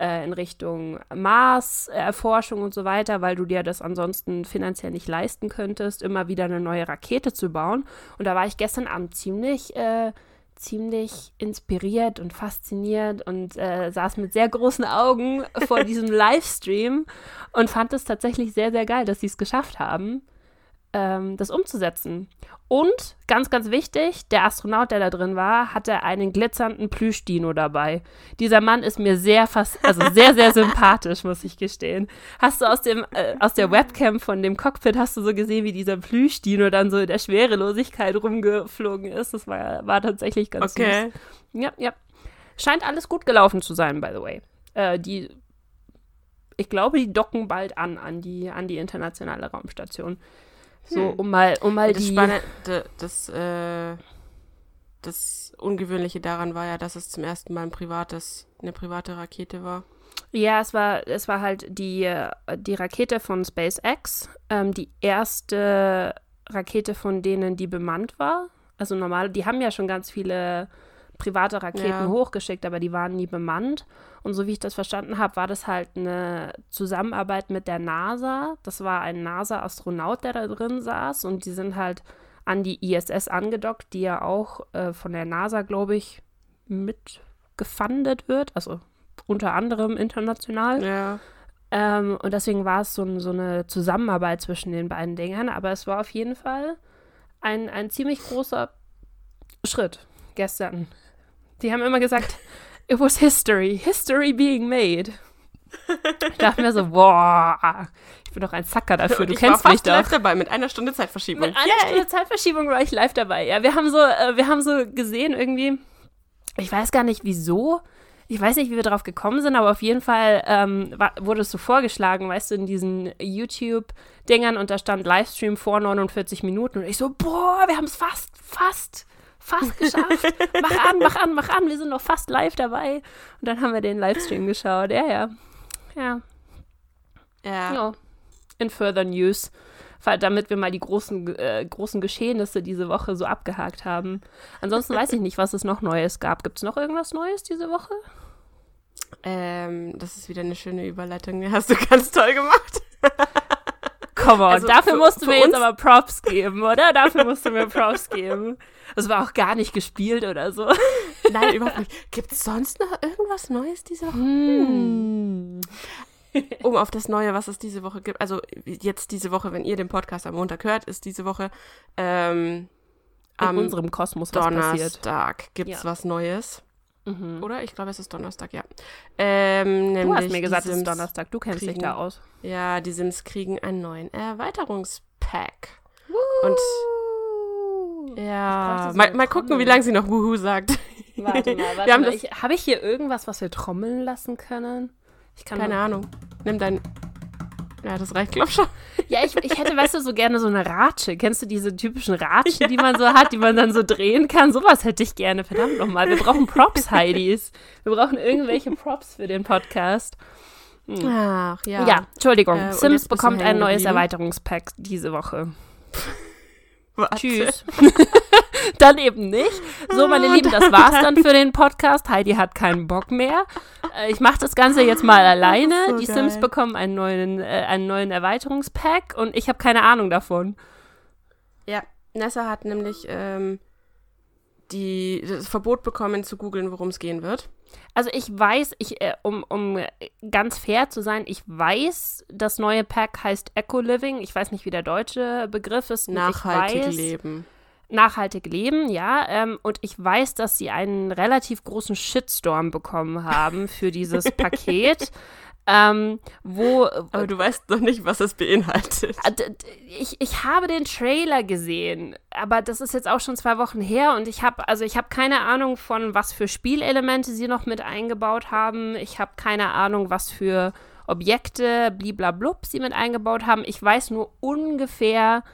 äh, in Richtung Mars-Erforschung und so weiter, weil du dir das ansonsten finanziell nicht leisten könntest, immer wieder eine neue Rakete zu bauen. Und da war ich gestern Abend ziemlich, äh, ziemlich inspiriert und fasziniert und äh, saß mit sehr großen Augen vor [laughs] diesem Livestream und fand es tatsächlich sehr, sehr geil, dass sie es geschafft haben ähm, das umzusetzen. Und ganz, ganz wichtig, der Astronaut, der da drin war, hatte einen glitzernden Plüschdino dabei. Dieser Mann ist mir sehr fast, also sehr, sehr sympathisch, muss ich gestehen. Hast du aus dem, äh, aus der Webcam von dem Cockpit hast du so gesehen, wie dieser Plüschdino dann so in der Schwerelosigkeit rumgeflogen ist? Das war, war tatsächlich ganz Okay. süß. Ja, ja. Scheint alles gut gelaufen zu sein, by the way. Äh, die, ich glaube, die docken bald an, an die, an die internationale Raumstation. So, um mal, um mal Das die. Spannende, das, äh, das Ungewöhnliche daran war ja, dass es zum ersten Mal ein privates, eine private Rakete war. Ja, es war, es war halt die, äh, die Rakete von SpaceX, ähm, die erste Rakete von denen, die bemannt war. Also normal, die haben ja schon ganz viele private Raketen Ja. hochgeschickt, aber die waren nie bemannt. Und so wie ich das verstanden habe, war das halt eine Zusammenarbeit mit der NASA. Das war ein NASA-Astronaut, der da drin saß und die sind halt an die ISS angedockt, die ja auch äh, von der NASA, glaube ich, mitgefundet wird. Also unter anderem international. Ja. Ähm, und deswegen war es so, ein, so eine Zusammenarbeit zwischen den beiden Dingern. Aber es war auf jeden Fall ein, ein ziemlich großer Schritt gestern. Die haben immer gesagt, it was history, history being made. Ich dachte mir so, boah, ich bin doch ein Zacker dafür, du ich kennst war mich doch. live dabei mit einer Stunde Zeitverschiebung. Mit einer Stunde Zeitverschiebung war ich live dabei. Ja, wir haben so, äh, wir haben so gesehen irgendwie, ich weiß gar nicht wieso, ich weiß nicht, wie wir drauf gekommen sind, aber auf jeden Fall ähm, war, wurde es so vorgeschlagen, weißt du, in diesen YouTube-Dingern und da stand Livestream vor 49 Minuten und ich so, boah, wir haben es fast, fast, fast geschafft. [laughs] mach an, mach an, mach an, wir sind noch fast live dabei. Und dann haben wir den Livestream geschaut. Ja, ja. Ja, Ja. ja. In further news. Damit wir mal die großen, äh, großen Geschehnisse diese Woche so abgehakt haben. Ansonsten weiß ich nicht, was es noch Neues gab. Gibt es noch irgendwas Neues diese Woche? Ähm, das ist wieder eine schöne Überleitung. Hast du ganz toll gemacht. [laughs] Komm on, Also dafür für- musst du mir jetzt aber Props geben, oder? [laughs] Dafür musst du mir Props geben. Das war auch gar nicht gespielt oder so. [laughs] Nein, überhaupt nicht. [laughs] Gibt es sonst noch irgendwas Neues diese Woche? Hm. Um auf das Neue, was es diese Woche gibt. Also jetzt diese Woche, wenn ihr den Podcast am Montag hört, ist diese Woche ähm, In am unserem Kosmos was passiert. Donnerstag gibt es Ja. was Neues. Mhm. Oder? Ich glaube, es ist Donnerstag, ja. Ähm, Du hast mir gesagt, es ist Donnerstag. Du kennst dich kriegen- da aus. Ja, die Sims kriegen einen neuen Erweiterungspack. Und ja, mal, mal gucken, wie lange sie noch Wuhu sagt. Warte mal, [laughs] warte mal. Habe ich hier irgendwas, was wir trommeln lassen können? Ich kann Keine Ahnung. Nimm dein. Ja, das reicht, glaub schon. Ja, ich, ich hätte, weißt du, so gerne so eine Ratsche. Kennst du diese typischen Ratschen, die man so hat, die man dann so drehen kann? Sowas hätte ich gerne, verdammt nochmal. Wir brauchen Props, Heidis. Wir brauchen irgendwelche Props für den Podcast. Ach, ja. Ja, Entschuldigung. Äh, Sims bekommt ein neues. Erweiterungspack diese Woche. [laughs] Warte. Tschüss. [laughs] dann eben nicht. So, meine Ah, Lieben, das war's dann für den Podcast. Heidi hat keinen Bock mehr. Äh, ich mache das Ganze jetzt mal [laughs] alleine. so Die geil. Sims bekommen einen neuen, äh, einen neuen Erweiterungspack und ich habe keine Ahnung davon. Ja, Nessa hat nämlich ähm, die, das Verbot bekommen, zu googeln, worum es gehen wird. Also ich weiß, ich, äh, um, um ganz fair zu sein, ich weiß, das neue Pack heißt Eco Living. Ich weiß nicht, wie der deutsche Begriff ist. Nachhaltig weiß, leben. Nachhaltig leben, ja. Ähm, und ich weiß, dass sie einen relativ großen Shitstorm bekommen haben für dieses [laughs] Paket. Ähm, wo Aber du weißt noch nicht, was es beinhaltet. d- ich, ich habe den Trailer gesehen, aber das ist jetzt auch schon zwei Wochen her und ich habe also ich habe keine Ahnung von was für Spielelemente sie noch mit eingebaut haben. Ich habe keine Ahnung, was für Objekte bliblablub sie mit eingebaut haben. Ich weiß nur ungefähr,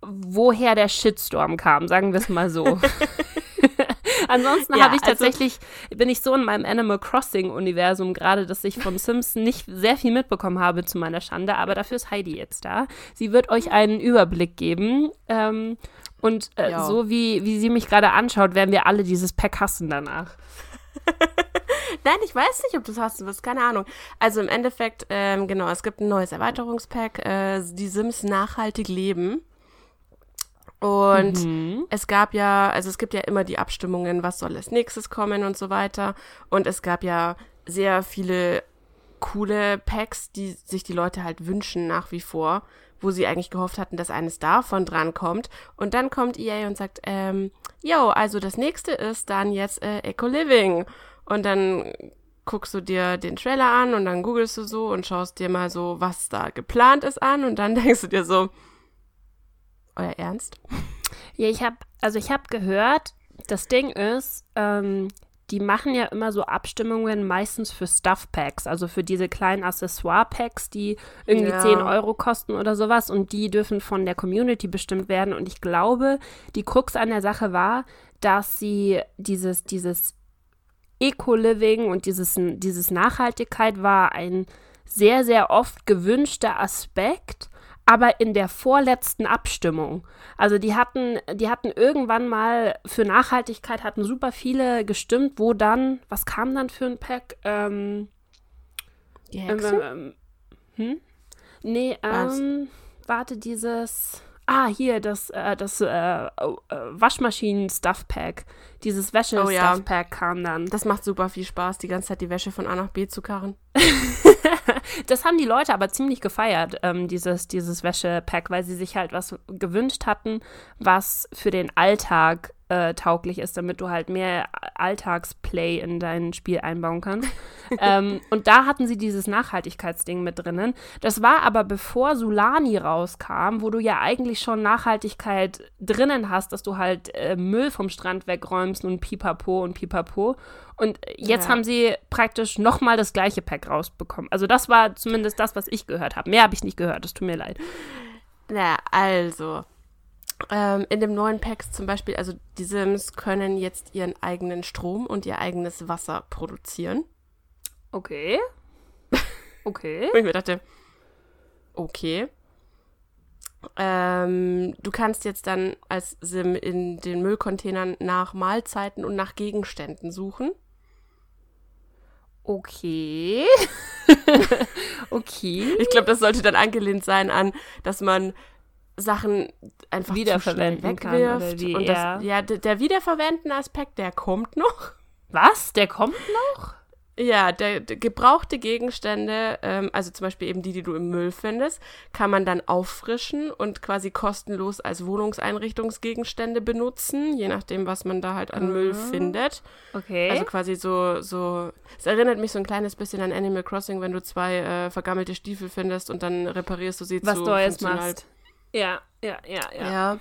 woher der Shitstorm kam, sagen wir es mal so. [laughs] Ansonsten Ja, habe ich also- tatsächlich, bin ich so in meinem Animal Crossing-Universum gerade, dass ich von Sims nicht sehr viel mitbekommen habe zu meiner Schande, aber dafür ist Heidi jetzt da. Sie wird euch einen Überblick geben. Ähm, und äh, Ja. so wie, wie sie mich gerade anschaut, werden wir alle dieses Pack hassen danach. [laughs] Nein, ich weiß nicht, ob du es hast, du wirst, keine Ahnung. Also im Endeffekt, ähm, genau, es gibt ein neues Erweiterungspack, äh, die Sims nachhaltig leben. Und Mhm. es gab ja, also es gibt ja immer die Abstimmungen, was soll als nächstes kommen und so weiter. Und es gab ja sehr viele coole Packs, die sich die Leute halt wünschen nach wie vor, wo sie eigentlich gehofft hatten, dass eines davon drankommt. Und dann kommt EA und sagt, ähm, yo, also das nächste ist dann jetzt äh, Eco Living. Und dann guckst du dir den Trailer an und dann googelst du so und schaust dir mal so, was da geplant ist an und dann [laughs] denkst du dir so, euer Ernst? Ja, ich habe, also ich habe gehört, das Ding ist, ähm, die machen ja immer so Abstimmungen meistens für Stuff Packs, also für diese kleinen Accessoire Packs, die irgendwie Ja. 10 Euro kosten oder sowas und die dürfen von der Community bestimmt werden. Und ich glaube, die Krux an der Sache war, dass sie dieses, dieses Eco-Living und dieses, dieses Nachhaltigkeit war ein sehr, sehr oft gewünschter Aspekt, aber in der vorletzten Abstimmung. Also die hatten, die hatten irgendwann mal für Nachhaltigkeit hatten super viele gestimmt, wo dann, was kam dann für ein Pack? Ähm, Die ähm, Hexe? ähm, hm? Nee, ähm, warte, dieses. Ah, hier, das, äh, das äh, äh, Waschmaschinen-Stuff-Pack. Dieses Oh ja. Wäsche-Stuff-Pack kam dann. Das macht super viel Spaß, die ganze Zeit die Wäsche von A nach B zu karren. [laughs] Das haben die Leute aber ziemlich gefeiert, ähm, dieses, dieses Wäsche-Pack, weil sie sich halt was gewünscht hatten, was für den Alltag äh, tauglich ist, damit du halt mehr Alltagsplay in dein Spiel einbauen kannst. ähm, [laughs] und da hatten sie dieses Nachhaltigkeitsding mit drinnen. Das war aber bevor Sulani rauskam, wo du ja eigentlich schon Nachhaltigkeit drinnen hast, dass du halt äh, Müll vom Strand wegräumst und pipapo und pipapo. Und jetzt Ja. haben sie praktisch nochmal das gleiche Pack rausbekommen. Also das war zumindest das, was ich gehört habe. Mehr habe ich nicht gehört, es tut mir leid. Na, also. Ähm, in dem neuen Pack zum Beispiel, also die Sims können jetzt ihren eigenen Strom und ihr eigenes Wasser produzieren. Okay. [laughs] Okay. Und ich mir dachte, okay. Ähm, du kannst jetzt dann als Sim in den Müllcontainern nach Mahlzeiten und nach Gegenständen suchen. Okay. [laughs] [laughs] okay. Ich glaube, das sollte dann angelehnt sein an, dass man Sachen einfach wiederverwenden kann oder wie, und das, ja, der wiederverwenden Aspekt, der kommt noch. [laughs] Was? Der kommt noch? Ja, der, der gebrauchte Gegenstände, ähm, also zum Beispiel eben die, die du im Müll findest, kann man dann auffrischen und quasi kostenlos als Wohnungseinrichtungsgegenstände benutzen, je nachdem, was man da halt an mhm. Müll findet. Okay. Also quasi so, so, es erinnert mich so ein kleines bisschen an Animal Crossing, wenn du zwei äh, vergammelte Stiefel findest und dann reparierst du sie was zu Was Neues machst. Ja, ja, ja, ja. Ja,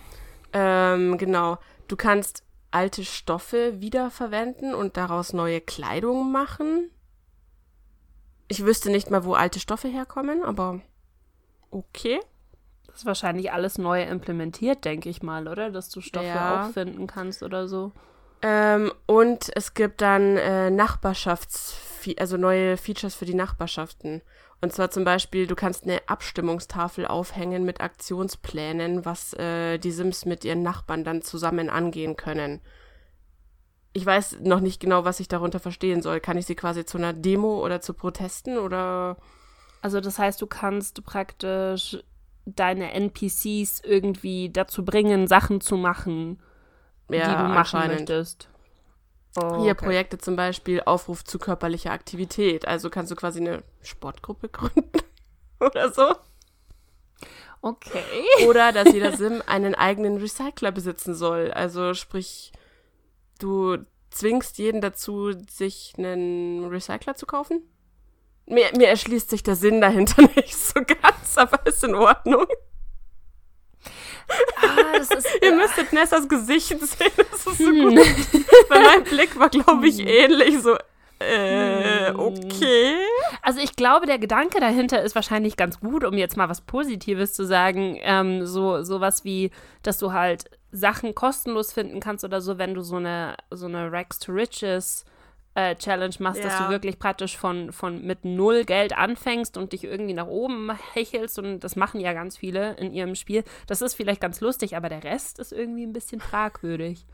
ähm, genau. Du kannst alte Stoffe wiederverwenden und daraus neue Kleidung machen. Ich wüsste nicht mal, wo alte Stoffe herkommen, aber okay. Das ist wahrscheinlich alles neu implementiert, denke ich mal, oder? Dass du Stoffe ja. auffinden kannst oder so. Ähm, und es gibt dann äh, Nachbarschafts, also neue Features für die Nachbarschaften. Und zwar zum Beispiel, du kannst eine Abstimmungstafel aufhängen mit Aktionsplänen, was äh, die Sims mit ihren Nachbarn dann zusammen angehen können. Ich weiß noch nicht genau, was ich darunter verstehen soll. Kann ich sie quasi zu einer Demo oder zu Protesten oder. Also das heißt, du kannst praktisch deine NPCs irgendwie dazu bringen, Sachen zu machen, ja, die du machen möchtest. Oh, Hier okay. Projekte zum Beispiel Aufruf zu körperlicher Aktivität. Also kannst du quasi eine Sportgruppe [laughs] gründen oder so. Okay. Oder dass jeder [laughs] Sim einen eigenen Recycler besitzen soll. Also sprich, du zwingst jeden dazu, sich einen Recycler zu kaufen. Mir, mir erschließt sich der Sinn dahinter [laughs] nicht so ganz, aber ist in Ordnung. Ah, ist, Ihr müsstet Nessas Gesicht sehen, das ist so hm. gut. Weil mein Blick war, glaube ich, hm. ähnlich so. Äh, hm. okay. Also ich glaube, der Gedanke dahinter ist wahrscheinlich ganz gut, um jetzt mal was Positives zu sagen. Ähm, so sowas wie, dass du halt Sachen kostenlos finden kannst oder so, wenn du so eine so eine Rags to Riches äh, Challenge machst, ja. dass du wirklich praktisch von, von mit null Geld anfängst und dich irgendwie nach oben hechelst und das machen ja ganz viele in ihrem Spiel. Das ist vielleicht ganz lustig, aber der Rest ist irgendwie ein bisschen fragwürdig.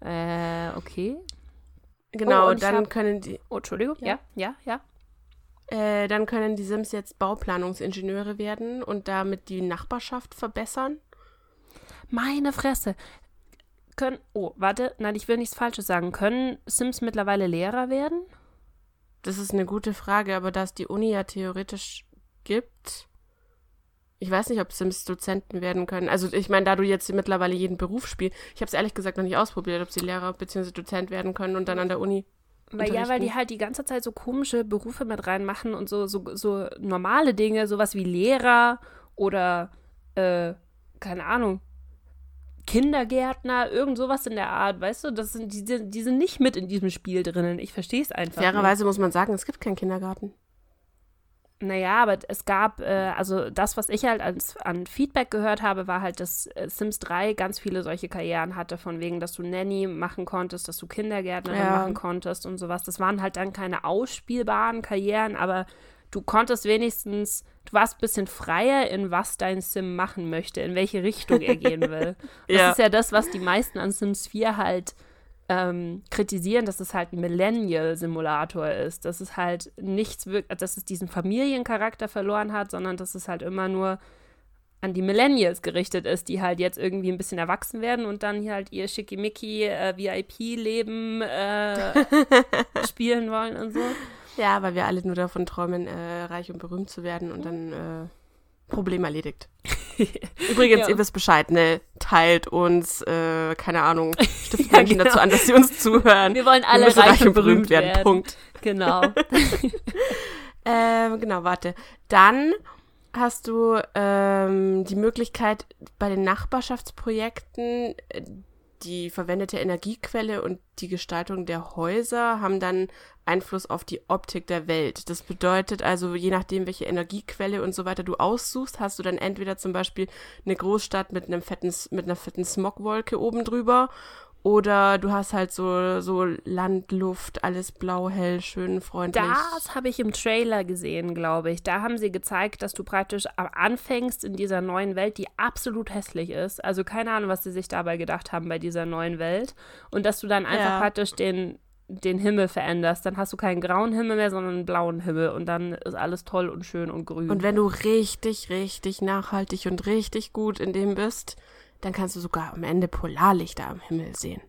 Äh, okay. Genau, oh, dann hab... können die. Oh, Entschuldigung, ja, ja, ja. ja. Äh, dann können die Sims jetzt Bauplanungsingenieure werden und damit die Nachbarschaft verbessern. Meine Fresse können, oh, warte, nein, ich will nichts Falsches sagen. Können Sims mittlerweile Lehrer werden? Das ist eine gute Frage, aber da es die Uni ja theoretisch gibt, ich weiß nicht, ob Sims Dozenten werden können. Also ich meine, da du jetzt mittlerweile jeden Beruf spielst, ich habe es ehrlich gesagt noch nicht ausprobiert, ob sie Lehrer bzw. Dozent werden können und dann an der Uni. Weil ja, weil die halt die ganze Zeit so komische Berufe mit reinmachen und so, so, so normale Dinge, sowas wie Lehrer oder äh, keine Ahnung, Kindergärtner, irgend sowas in der Art, weißt du? Das sind, die, die sind nicht mit in diesem Spiel drinnen. Ich verstehe es einfach. Fairerweise muss man sagen, es gibt keinen Kindergarten. Naja, aber es gab, äh, also das, was ich halt als, an Feedback gehört habe, war halt, dass äh, Sims 3 ganz viele solche Karrieren hatte, von wegen, dass du Nanny machen konntest, dass du Kindergärtnerin ja. machen konntest und sowas. Das waren halt dann keine ausspielbaren Karrieren, aber du konntest wenigstens, du warst ein bisschen freier in was dein Sim machen möchte, in welche Richtung er gehen will. [laughs] ja. Das ist ja das, was die meisten an Sims 4 halt ähm, kritisieren, dass es halt ein Millennial-Simulator ist. Dass es halt nichts wirklich, dass es diesen Familiencharakter verloren hat, sondern dass es halt immer nur an die Millennials gerichtet ist, die halt jetzt irgendwie ein bisschen erwachsen werden und dann hier halt ihr Schickimicki äh, VIP-Leben äh, [laughs] spielen wollen und so. Ja, weil wir alle nur davon träumen, äh, reich und berühmt zu werden und dann äh, Problem erledigt. [laughs] Übrigens, ja. ihr wisst Bescheid, ne? Teilt uns, äh, keine Ahnung, stiftet [laughs] ja, Menschen genau. dazu an, dass sie uns zuhören. Wir wollen alle wir reich und berühmt werden. werden. Punkt. Genau. [laughs] ähm, genau, warte. Dann hast du ähm, die Möglichkeit, bei den Nachbarschaftsprojekten äh, die verwendete Energiequelle und die Gestaltung der Häuser haben dann Einfluss auf die Optik der Welt. Das bedeutet also, je nachdem, welche Energiequelle und so weiter du aussuchst, hast du dann entweder zum Beispiel eine Großstadt mit einem fetten, mit einer fetten Smogwolke oben drüber oder du hast halt so, so Landluft, alles blau, hell, schön, freundlich. Das habe ich im Trailer gesehen, glaube ich. Da haben sie gezeigt, dass du praktisch anfängst in dieser neuen Welt, die absolut hässlich ist. Also keine Ahnung, was sie sich dabei gedacht haben bei dieser neuen Welt. Und dass du dann einfach ja. praktisch den, den Himmel veränderst. Dann hast du keinen grauen Himmel mehr, sondern einen blauen Himmel und dann ist alles toll und schön und grün. Und wenn du richtig, richtig nachhaltig und richtig gut in dem bist, dann kannst du sogar am Ende Polarlichter am Himmel sehen.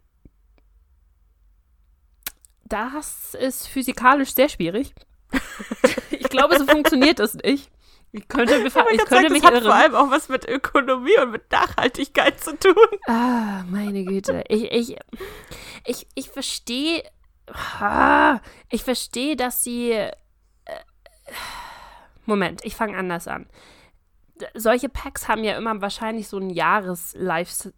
Das ist physikalisch sehr schwierig. [laughs] ich glaube, so funktioniert das nicht. Ich könnte, ich könnte sagen, mich das hat vor allem auch was mit Ökonomie und mit Nachhaltigkeit zu tun. Ah, meine Güte. Ich, ich, ich, ich verstehe, ah, ich verstehe, dass sie, äh, Moment, ich fange anders an. Solche Packs haben ja immer wahrscheinlich so ein Jahres-Life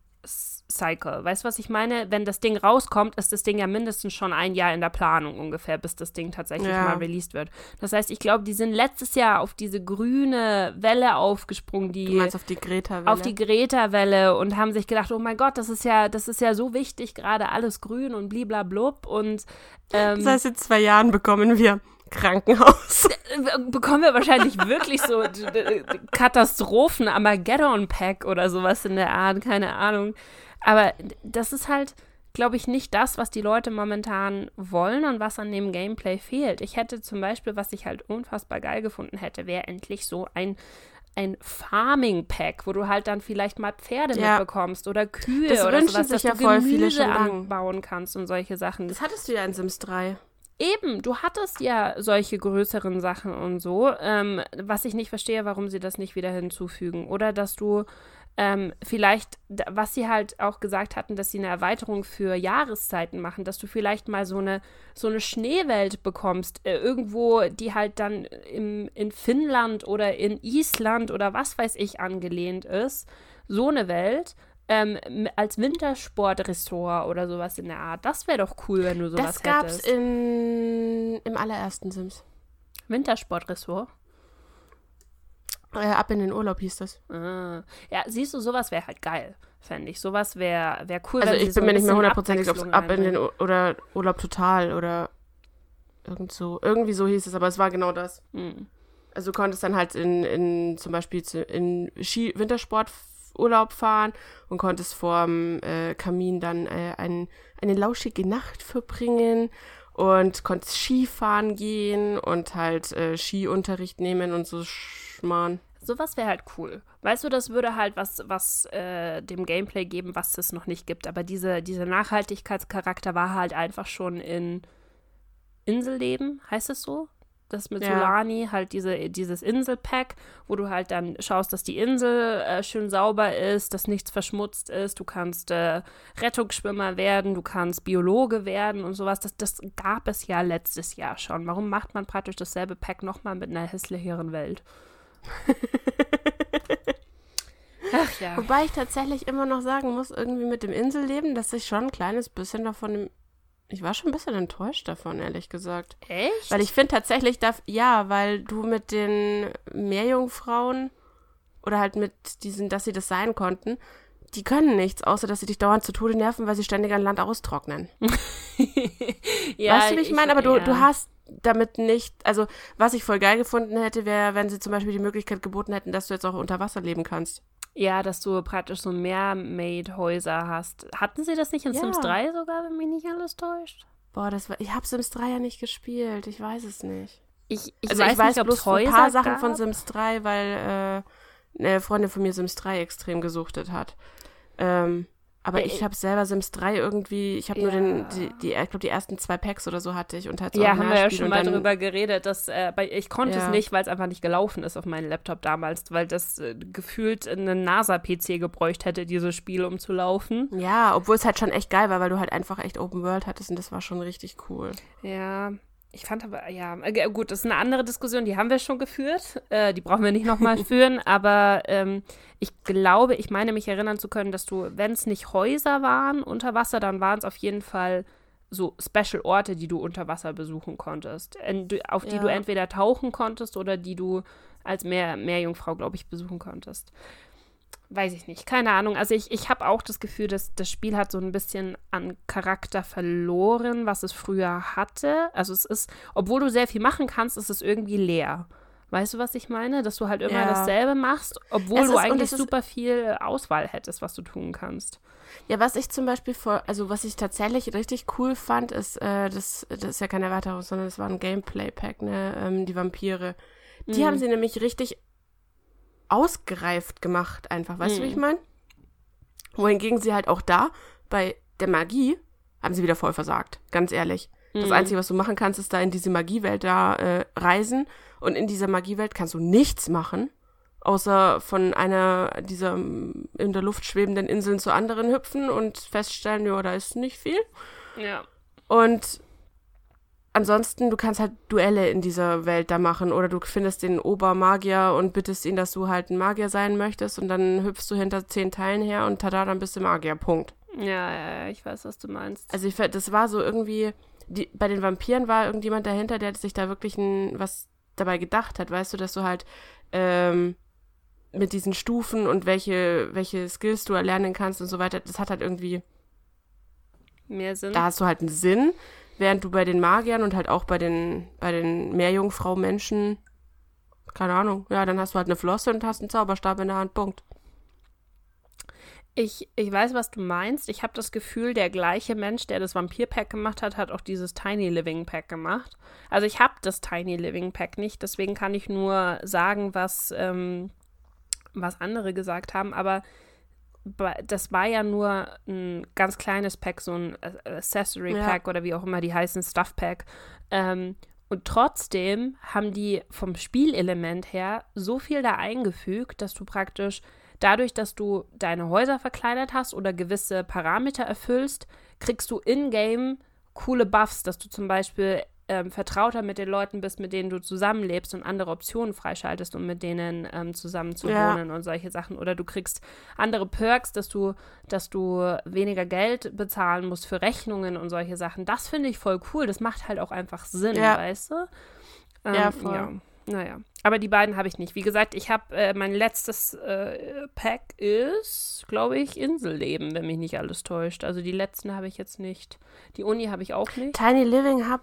Cycle. Weißt du, was ich meine? Wenn das Ding rauskommt, ist das Ding ja mindestens schon ein Jahr in der Planung ungefähr, bis das Ding tatsächlich ja. mal released wird. Das heißt, ich glaube, die sind letztes Jahr auf diese grüne Welle aufgesprungen, die du meinst auf die Greta-Welle? Auf die Greta-Welle und haben sich gedacht, oh mein Gott, das ist ja, das ist ja so wichtig, gerade alles grün und bliblablub und ähm, Das heißt, in zwei Jahren bekommen wir Krankenhaus. [laughs] Bekommen wir wahrscheinlich wirklich so Katastrophen, Armageddon-Pack oder sowas in der Art, keine Ahnung. Aber das ist halt, glaube ich, nicht das, was die Leute momentan wollen und was an dem Gameplay fehlt. Ich hätte zum Beispiel, was ich halt unfassbar geil gefunden hätte, wäre endlich so ein ein Farming-Pack, wo du halt dann vielleicht mal Pferde ja. mitbekommst oder Kühe das oder sowas, dass ja du Gemüse anbauen kannst und solche Sachen. Das hattest du ja in Sims 3. Eben, du hattest ja solche größeren Sachen und so, ähm, was ich nicht verstehe, warum sie das nicht wieder hinzufügen. Oder dass du ähm, vielleicht, was sie halt auch gesagt hatten, dass sie eine Erweiterung für Jahreszeiten machen, dass du vielleicht mal so eine, so eine Schneewelt bekommst, äh, irgendwo, die halt dann im, in Finnland oder in Island oder was weiß ich angelehnt ist. So eine Welt. Ähm, als Wintersportressort oder sowas in der Art. Das wäre doch cool, wenn du sowas hättest. Das gab's hättest. In, im allerersten Sims. Wintersportressort? Äh, ab in den Urlaub hieß das. Ah. Ja, siehst du, sowas wäre halt geil, fände ich. Sowas wäre wär cool. Also ich bin so mir nicht mehr hundertprozentig, ob es ab in den Ur oder Urlaub total oder irgend so. Irgendwie so hieß es, aber es war genau das. Mhm. Also du konntest dann halt in, in zum Beispiel in Ski Wintersporturlaub fahren und konntest vorm äh, Kamin dann äh, ein, eine lauschige Nacht verbringen und konntest Skifahren gehen und halt äh, Skiunterricht nehmen und so Schmarrn. Sowas wäre halt cool. Weißt du, das würde halt was, was äh, dem Gameplay geben, was es noch nicht gibt. Aber diese, dieser Nachhaltigkeitscharakter war halt einfach schon in Inselleben, heißt es so? Das mit ja. Solani, halt diese, dieses Inselpack, wo du halt dann schaust, dass die Insel äh, schön sauber ist, dass nichts verschmutzt ist. Du kannst äh, Rettungsschwimmer werden, du kannst Biologe werden und sowas. Das, das gab es ja letztes Jahr schon. Warum macht man praktisch dasselbe Pack nochmal mit einer hässlicheren Welt? [laughs] Ach ja. Wobei ich tatsächlich immer noch sagen muss, irgendwie mit dem Inselleben, dass ich schon ein kleines bisschen davon. Ich war schon ein bisschen enttäuscht davon, ehrlich gesagt. Echt? Weil ich finde tatsächlich, ja, weil du mit den Meerjungfrauen oder halt mit diesen, dass sie das sein konnten, die können nichts, außer dass sie dich dauernd zu Tode nerven, weil sie ständig an Land austrocknen. [laughs] ja, weißt du, wie ich, ich meine? Aber du, ja. du hast damit nicht, also was ich voll geil gefunden hätte, wäre, wenn sie zum Beispiel die Möglichkeit geboten hätten, dass du jetzt auch unter Wasser leben kannst. Ja, dass du praktisch so Mermaid-Häuser hast. Hatten sie das nicht in ja. Sims 3 sogar, wenn mich nicht alles täuscht? Boah, das war, ich habe Sims 3 ja nicht gespielt, ich weiß es nicht. Ich, ich also weiß, ich weiß nicht, bloß ein paar Sachen gab. von Sims 3, weil äh, eine Freundin von mir Sims 3 extrem gesuchtet hat. Ähm, aber äh, ich habe selber Sims 3 irgendwie, ich habe ja. nur den, die, die ich glaube, die ersten zwei Packs oder so hatte ich und halt so Ja, haben wir ja schon mal dann, drüber geredet, dass äh, ich konnte ja. es nicht, weil es einfach nicht gelaufen ist auf meinem Laptop damals, weil das äh, gefühlt einen NASA-PC gebräucht hätte, dieses Spiel, um zu laufen. Ja, obwohl es halt schon echt geil war, weil du halt einfach echt Open World hattest und das war schon richtig cool. Ja, ich fand aber, ja, äh, gut, das ist eine andere Diskussion, die haben wir schon geführt. Äh, die brauchen wir nicht nochmal [laughs] führen, aber ähm, ich glaube, ich meine mich erinnern zu können, dass du, wenn es nicht Häuser waren unter Wasser, dann waren es auf jeden Fall so Special-Orte, die du unter Wasser besuchen konntest, auf die ja. du entweder tauchen konntest oder die du als Meer, Meerjungfrau, glaube ich, besuchen konntest weiß ich nicht, keine Ahnung. Also ich, ich habe auch das Gefühl, dass das Spiel hat so ein bisschen an Charakter verloren, was es früher hatte. Also es ist, obwohl du sehr viel machen kannst, ist es irgendwie leer. Weißt du, was ich meine? Dass du halt immer Ja. dasselbe machst, obwohl Es du ist- eigentlich es super viel Auswahl hättest, was du tun kannst. Ja, was ich zum Beispiel vor, also was ich tatsächlich richtig cool fand, ist, äh, das, das ist ja keine Erweiterung, sondern das war ein Gameplay-Pack, ne, ähm, die Vampire. Die Mhm. haben sie nämlich richtig ausgereift gemacht, einfach, weißt du, wie ich Mhm. meine? Wohingegen sie halt auch da, bei der Magie, haben sie wieder voll versagt, ganz ehrlich. Das Mhm. Einzige, was du machen kannst, ist da in diese Magiewelt da äh, reisen. Und in dieser Magiewelt kannst du nichts machen, außer von einer dieser mm, in der Luft schwebenden Inseln zur anderen hüpfen und feststellen, ja, da ist nicht viel. Ja. Und ansonsten, du kannst halt Duelle in dieser Welt da machen oder du findest den Obermagier und bittest ihn, dass du halt ein Magier sein möchtest und dann hüpfst du hinter zehn Teilen her und tada, dann bist du Magier. Punkt. Ja, ja, ja, ich weiß, was du meinst. Also ich, das war so irgendwie, die, bei den Vampiren war irgendjemand dahinter, der sich da wirklich ein, was dabei gedacht hat, weißt du, dass du halt ähm, mit diesen Stufen und welche, welche Skills du erlernen kannst und so weiter, das hat halt irgendwie, Mehr Sinn. da hast du halt einen Sinn, während du bei den Magiern und halt auch bei den, bei den Meerjungfrau-Menschen, keine Ahnung, ja, dann hast du halt eine Flosse und hast einen Zauberstab in der Hand, Punkt. Ich, ich weiß, was du meinst. Ich habe das Gefühl, der gleiche Mensch, der das Vampir-Pack gemacht hat, hat auch dieses Tiny Living Pack gemacht. Also ich habe das Tiny Living Pack nicht, deswegen kann ich nur sagen, was, ähm, was andere gesagt haben. Aber das war ja nur ein ganz kleines Pack, so ein Accessory Ja. Pack oder wie auch immer die heißen, Stuff Pack. Ähm, und trotzdem haben die vom Spielelement her so viel da eingefügt, dass du praktisch dadurch, dass du deine Häuser verkleinert hast oder gewisse Parameter erfüllst, kriegst du in-game coole Buffs, dass du zum Beispiel ähm, vertrauter mit den Leuten bist, mit denen du zusammenlebst und andere Optionen freischaltest, um mit denen ähm, zusammen zu Ja. wohnen und solche Sachen. Oder du kriegst andere Perks, dass du, dass du weniger Geld bezahlen musst für Rechnungen und solche Sachen. Das finde ich voll cool. Das macht halt auch einfach Sinn, Ja. weißt du? Ähm, Ja, voll. Ja. Naja, aber die beiden habe ich nicht. Wie gesagt, ich habe äh, mein letztes äh, Pack ist, glaube ich, Inselleben, wenn mich nicht alles täuscht. Also die letzten habe ich jetzt nicht. Die Uni habe ich auch nicht. Tiny Living hab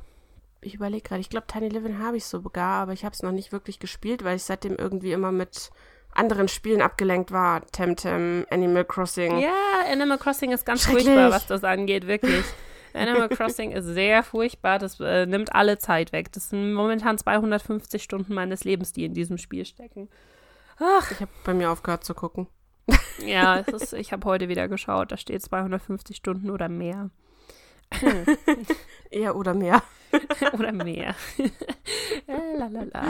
ich überlege gerade, ich glaube Tiny Living habe ich sogar, aber ich habe es noch nicht wirklich gespielt, weil ich seitdem irgendwie immer mit anderen Spielen abgelenkt war. Temtem, Animal Crossing. Ja, Animal Crossing ist ganz furchtbar, was das angeht, wirklich. [laughs] Animal Crossing ist sehr furchtbar. Das äh, nimmt alle Zeit weg. Das sind momentan 250 Stunden meines Lebens, die in diesem Spiel stecken. Ach, Ich habe bei mir aufgehört zu gucken. ja, es ist, ich habe heute wieder geschaut. Da steht 250 Stunden oder mehr. [laughs] Eher oder mehr. [laughs] oder mehr. [laughs] äh, lalala.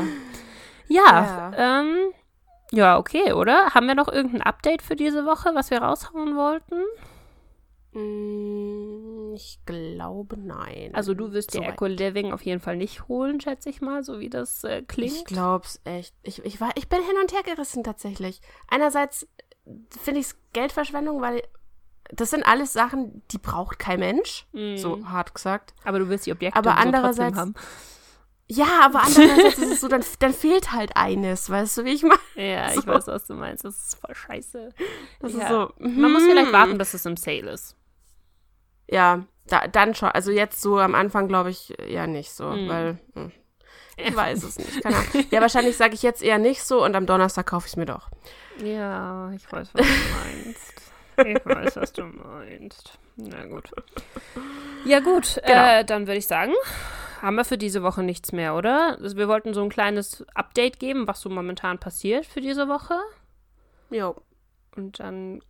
Ja, ja. Ähm, ja, okay, oder? Haben wir noch irgendein Update für diese Woche, was wir raushauen wollten? Mm, Ich glaube nein. Also du wirst Soweit. Echo Living auf jeden Fall nicht holen, schätze ich mal, so wie das äh, klingt. Ich glaub's echt. Ich, ich, war, ich bin hin und her gerissen tatsächlich. Einerseits finde ich es Geldverschwendung, weil das sind alles Sachen, die braucht kein Mensch. Mhm. So hart gesagt. Aber du willst die Objekte Aber andererseits- haben. Ja, aber andererseits ist es so, dann, dann fehlt halt eines, weißt du, wie ich meine? Ja, ich So. weiß, was du meinst. Das ist voll scheiße. Das ja. ist so. Man muss vielleicht hm. warten, bis es im Sale ist. Ja, da, dann schon. Also jetzt so am Anfang glaube ich eher nicht so, Mhm. weil hm, ich weiß es nicht. Keine Ahnung. [laughs] Ja, wahrscheinlich sage ich jetzt eher nicht so und am Donnerstag kaufe ich es mir doch. Ja, ich weiß, was du meinst. Ich weiß, was du meinst. Na gut. [laughs] Ja gut, Genau. äh, dann würde ich sagen, haben wir für diese Woche nichts mehr, oder? Also wir wollten so ein kleines Update geben, was so momentan passiert für diese Woche. Jo. Und dann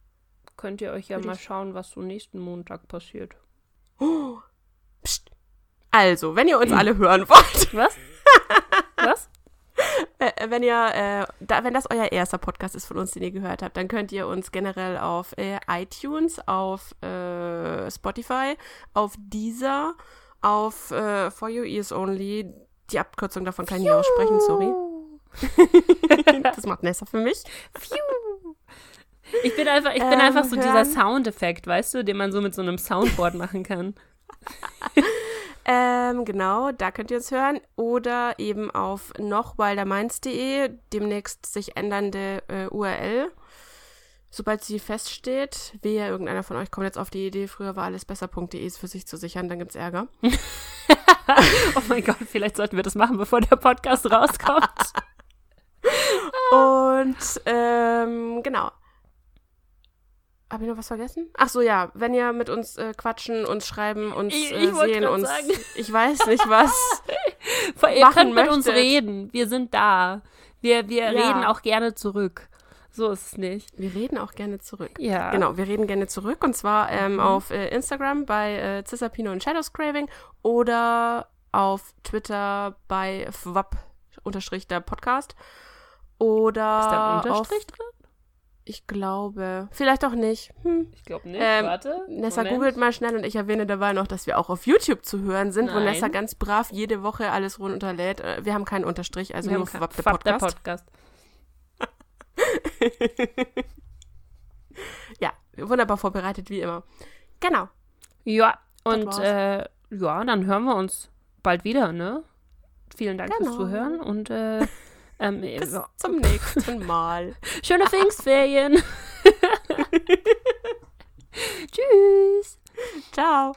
könnt ihr euch ja Würde mal ich- schauen, was so nächsten Montag passiert. [gasps] Psst. Also, wenn ihr uns alle hören wollt, Was? [laughs] was? Äh, wenn ihr, äh, da, wenn das euer erster Podcast ist von uns, den ihr gehört habt, dann könnt ihr uns generell auf äh, iTunes, auf äh, Spotify, auf Deezer, auf äh, For Your Ears Only, die Abkürzung davon kann ich nicht aussprechen, sorry. [laughs] Das macht Nessa für mich. Ich bin einfach, ich bin Ähm, einfach so dieser hören. Soundeffekt, weißt du, den man so mit so einem Soundboard machen kann. [laughs] Ähm, genau, da könnt ihr uns hören. Oder eben auf nochwilderminds.de, demnächst sich ändernde äh, URL. Sobald sie feststeht, wehe, irgendeiner von euch kommt jetzt auf die Idee, früher war alles besser.de für sich zu sichern, dann gibt's Ärger. [laughs] Oh mein Gott, vielleicht sollten wir das machen, bevor der Podcast rauskommt. [laughs] Und ähm, genau. Habe ich noch was vergessen? Ach so, ja, wenn ihr mit uns äh, quatschen, uns schreiben, uns Ich- äh, ich wollte sehen, uns, sagen. [laughs] ich weiß nicht was. [laughs] Ihr machen könnt mit uns möchtet. reden. Wir sind da. Wir, wir Ja. reden auch gerne zurück. So ist es nicht. Wir reden auch gerne zurück. Ja. Genau, wir reden gerne zurück und zwar ähm, Mhm. auf äh, Instagram bei äh, Cisapino und Shadows Craving oder auf Twitter bei fwap unterstrich der Podcast oder Ist da ein auf, Unterstrich drin? Ich glaube, vielleicht auch nicht. Hm. Ich glaube nicht. Ähm, Warte. Nessa Moment. googelt mal schnell und ich erwähne dabei noch, dass wir auch auf YouTube zu hören sind, wo Nein. Nessa ganz brav jede Woche alles runterlädt. Äh, Wir haben keinen Unterstrich, also Wir nur fwap der Fwap, der Podcast. Podcast. [laughs] Ja, wunderbar vorbereitet wie immer. Genau. Ja, und äh, ja, dann hören wir uns bald wieder, ne? Vielen Dank Genau. fürs Zuhören und äh, [laughs] ähm, Bis ja. zum nächsten Mal. [laughs] schöne Pfingstferien. [laughs] [laughs] Tschüss. Ciao.